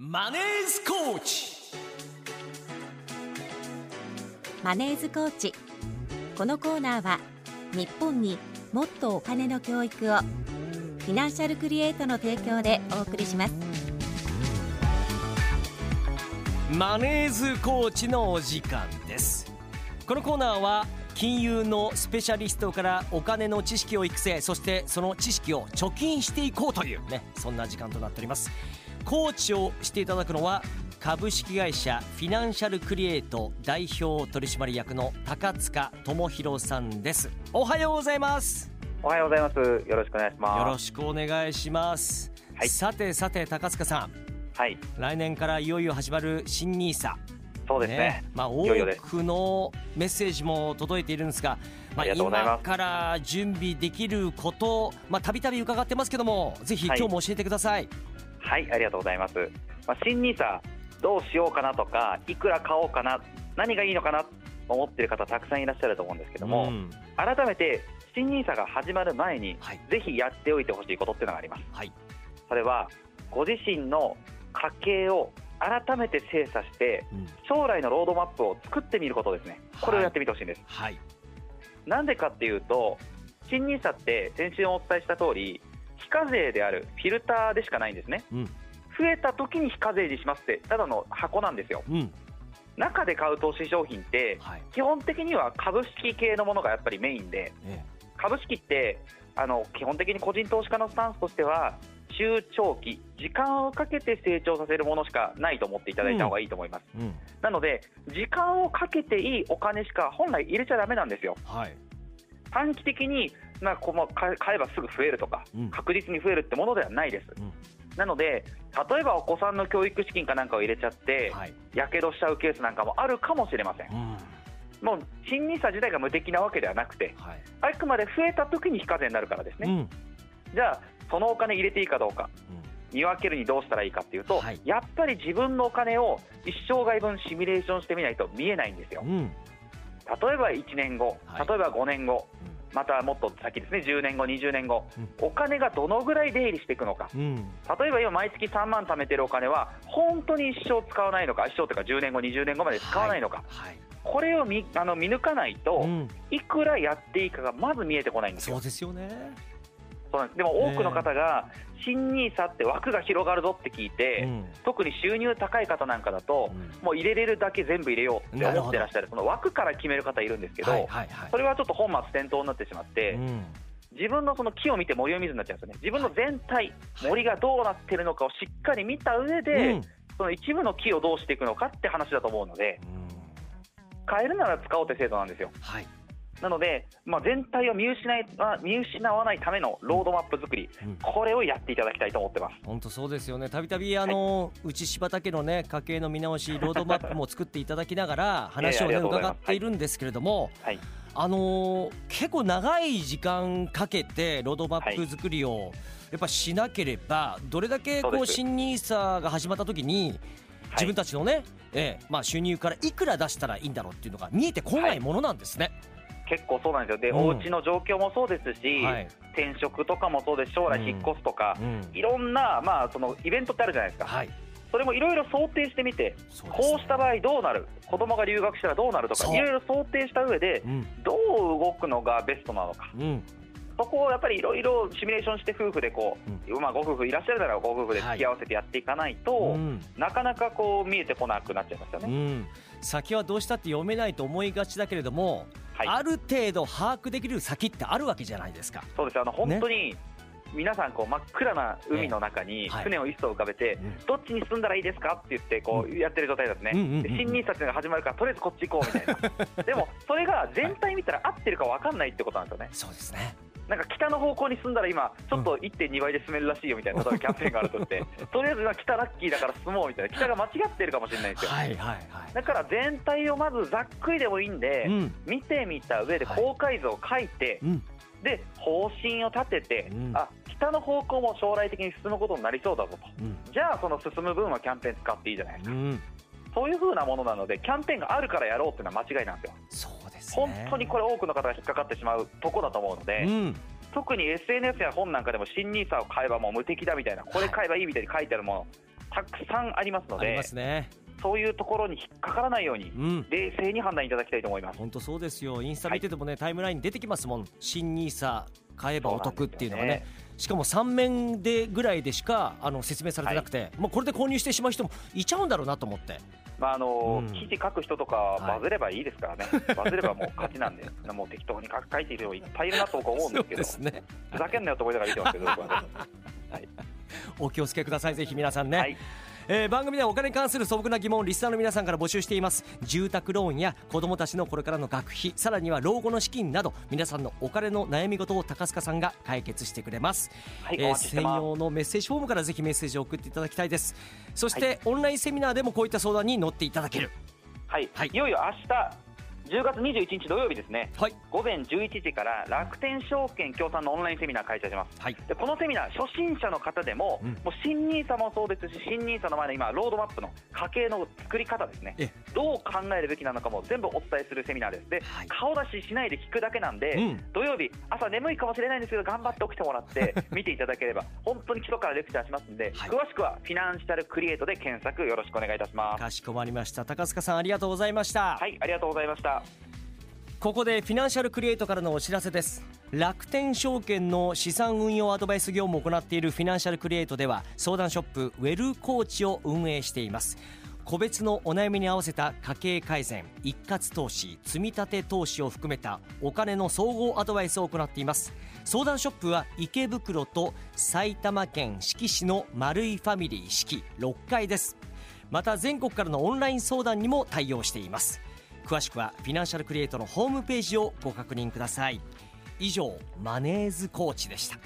マネースコーチ。マネーズコーチ。このコーナーは日本にもっとお金の教育をフィナンシャルクリエイトの提供でお送りします。マネーズコーチのお時間です。このコーナーは金融のスペシャリストからお金の知識を育成そしてその知識を貯金していこうというねそんな時間となっておりますコーチをしていただくのは株式会社フィナンシャルクリエイト代表取締役の高塚智博さんです。おはようございます。おはようございます。よろしくお願いします。よろしくお願いします、はい。さてさて高塚さん。はい、来年からいよいよ始まる新ニーサ。そうですね。まあ、多くのメッセージも届いているんですが、まあ、今から準備できることまあたびたび伺ってますけどもぜひ今はい。日も教えてください、はい、ありがとうございます。まあ、新ニーサどうしようかなとか、いくら買おうかな、何がいいのかなと思ってる方たくさんいらっしゃると思うんですけども、ん改めて新ニーサが始まる前に、はいぜひやっておいてほしいことっていうのがあります。はいそれはご自身の家計を改めて精査して、うん将来のロードマップを作ってみることですね。これをやってみてほしいんです。はいなんでかっていうと、新ニーサって先週もお伝えした通り、非課税であるフィルターでしかないんですね。うん増えた時に非課税にしますって、ただの箱なんですよ。うん中で買う投資商品って、はい基本的には株式系のものがやっぱりメインで、え株式ってあの基本的に個人投資家のスタンスとしては、中長期、時間をかけて成長させるものしかないと思っていただいた方がいいと思います。えうんなので、時間をかけていいお金しか本来入れちゃだめなんですよ。はい短期的になんかこう買買えばすぐ増えるとか、うん。確実に増えるってものではないです。うん。なので、例えばお子さんの教育資金かなんかを入れちゃって、はい。やけどしちゃうケースなんかもあるかもしれません。うん。もう新ニーサ自体が無敵なわけではなくて、はい。あくまで増えた時に非課税になるからですね。うん。じゃあ、そのお金入れていいかどうか、見分けるにどうしたらいいかっていうと、はい。やっぱり自分のお金を一生涯分シミュレーションしてみないと見えないんですよ。うん。うん例えば1年後、はい。例えば5年後、またもっと先ですね、10年後、20年後、うん。お金がどのぐらい出入りしていくのか、うん。例えば今、毎月3万貯めてるお金は、本当に一生使わないのか、一生というか10年後、20年後まで使わないのか、はい。これを見あの見抜かないと、うん。いくらやっていいかがまず見えてこないんですよ。そう。ですよねそうなんです。でも多くの方が、新ニーサって枠が広がるぞって聞いて、うん。特に収入高い方なんかだと、うん。もう入れれるだけ全部入れようって思ってらっしゃる、その枠から決める方いるんですけど、はいはいはい。それはちょっと本末転倒になってしまって、うん。自分のその木を見て森を見ずになっちゃうんですよね、自分の全体、森がどうなってるのかをしっかり見た上で、うん。その一部の木をどうしていくのかって話だと思うので、買えるなら使おうって制度なんですよ。はいなので、まあ、全体を見失い見失わないためのロードマップ作り、うん。これをやっていただきたいと思ってます。本当そうですよね。たびたびあの、内柴田家のね家計の見直しロードマップも作っていただきながら 話をね伺っているんですけれども、はい、あのー結構長い時間かけてロードマップ作りをやっぱしなければどれだけこう新ニーサが始まった時に自分たちのね、ええまあ、収入からいくら出したらいいんだろうっていうのが見えてこないものなんですね。結構そうなんですよ、で、うん。お家の状況もそうですし、はい。転職とかもそうです、将来引っ越すとか、うん。いろんな、まあ、そのイベントってあるじゃないですか、はい。それもいろいろ想定してみて、ね。こうした場合どうなる、子供が留学したらどうなるとか、いろいろ想定した上で、うん。どう動くのがベストなのか、うんそこをやっぱりいろいろシミュレーションして、夫婦でこう、まあ、ご夫婦いらっしゃるならご夫婦で付き合わせてやっていかないと、うん。なかなかこう見えてこなくなっちゃいますよね。うん、先はどうしたって読めないと思いがちだけれども、はい。ある程度把握できる先ってあるわけじゃないですか。そうです。あの本当に、皆さんこう真っ暗な海の中にはい。船を一艘浮かべて、うん。どっちに進んだらいいですかって言ってこうやってる状態ですね、新ニーサっていうのが始まるからとりあえずこっち行こうみたいな。でもそれが全体見たら合ってるか分かんないってことなんですよね。そうですね。なんか北の方向に進んだら今ちょっと1.2倍で進めるらしいよみたいな例えばキャンペーンがあるとして。とりあえず今北ラッキーだから進もうみたいな。北が間違ってるかもしれないんですよ。はいはいはい。だから全体をまずざっくりでもいいんで、うん。見てみた上ではい。高解像を書いて、うん。で方針を立てて、うん。あ北の方向も将来的に進むことになりそうだぞと。うん。じゃあその進む分はキャンペーン使っていいじゃないですか、うん。そういう風なものなのでキャンペーンがあるからやろうっていうのは間違いなんですよ本ね。当にこれ多くの方が引っかかってしまうとこだと思うので、うん。特に SNS や本なんかでも新ニーサを買えばもう無敵だみたいなこれ買えばいいみたいに書いてあるもの、たくさんありますのでね。そういうところに引っかからないようにうん。冷静に判断いただきたいと思います。本当そうですよ。インスタ見ててもね、タイムラインに出てきますもん。新ニーサ買えばお得っていうのがねしかも3面でぐらいでしかあの説明されてなくて、もうこれで購入してしまう人もいちゃうんだろうなと思って。まああのうん。記事書く人とかはい。バズればいいですからね、バズればもう勝ちなんで、もう適当に書書いている人いっぱいいるなと僕は思うんですけど、ね。ふざけんなよと思いながら見てますけど、僕はね。お気をつけくださいぜひ皆さんね、はい、えー番組ではお金に関する素朴な疑問をリスナーの皆さんから募集しています。住宅ローンや子どもたちのこれからの学費さらには老後の資金など皆さんのお金の悩み事を高須さんが解決してくれます、はい、えー。専用のメッセージフォームからぜひメッセージを送っていただきたいです。そして、はオンラインセミナーでもこういった相談に乗っていただける。はい、はい。い、よいよ明日10月21日土曜日ですね、はい。午前11時から楽天証券協賛のオンラインセミナー開催します。はい。でこのセミナー、初心者の方でも、うん。もう新ニーサもそうですし、新ニーサの前の今、ロードマップの家計の作り方ですね。え、どう考えるべきなのかも全部お伝えするセミナーです。で、はい。顔出ししないで聞くだけなんで、うん。土曜日、朝眠いかもしれないんですけど、頑張って起きてもらって、見ていただければ、本当に基礎からレクチャーしますんで、はい。詳しくはフィナンシャルクリエイトで検索よろしくお願いいたします。かしこまりました。高須さんありがとうございました、はい、ありがとうございました。ここでフィナンシャルクリエイトからのお知らせです。楽天証券の資産運用アドバイス業務を行っているフィナンシャルクリエイトでは相談ショップウェルコーチを運営しています。個別のお悩みに合わせた家計改善一括投資積立投資を含めたお金の総合アドバイスを行っています。相談ショップは池袋と埼玉県志木市の丸井ファミリー四季6階です。また全国からのオンライン相談にも対応しています。詳しくはフィナンシャルクリエイトのホームページをご確認ください。以上マネーズコーチでした。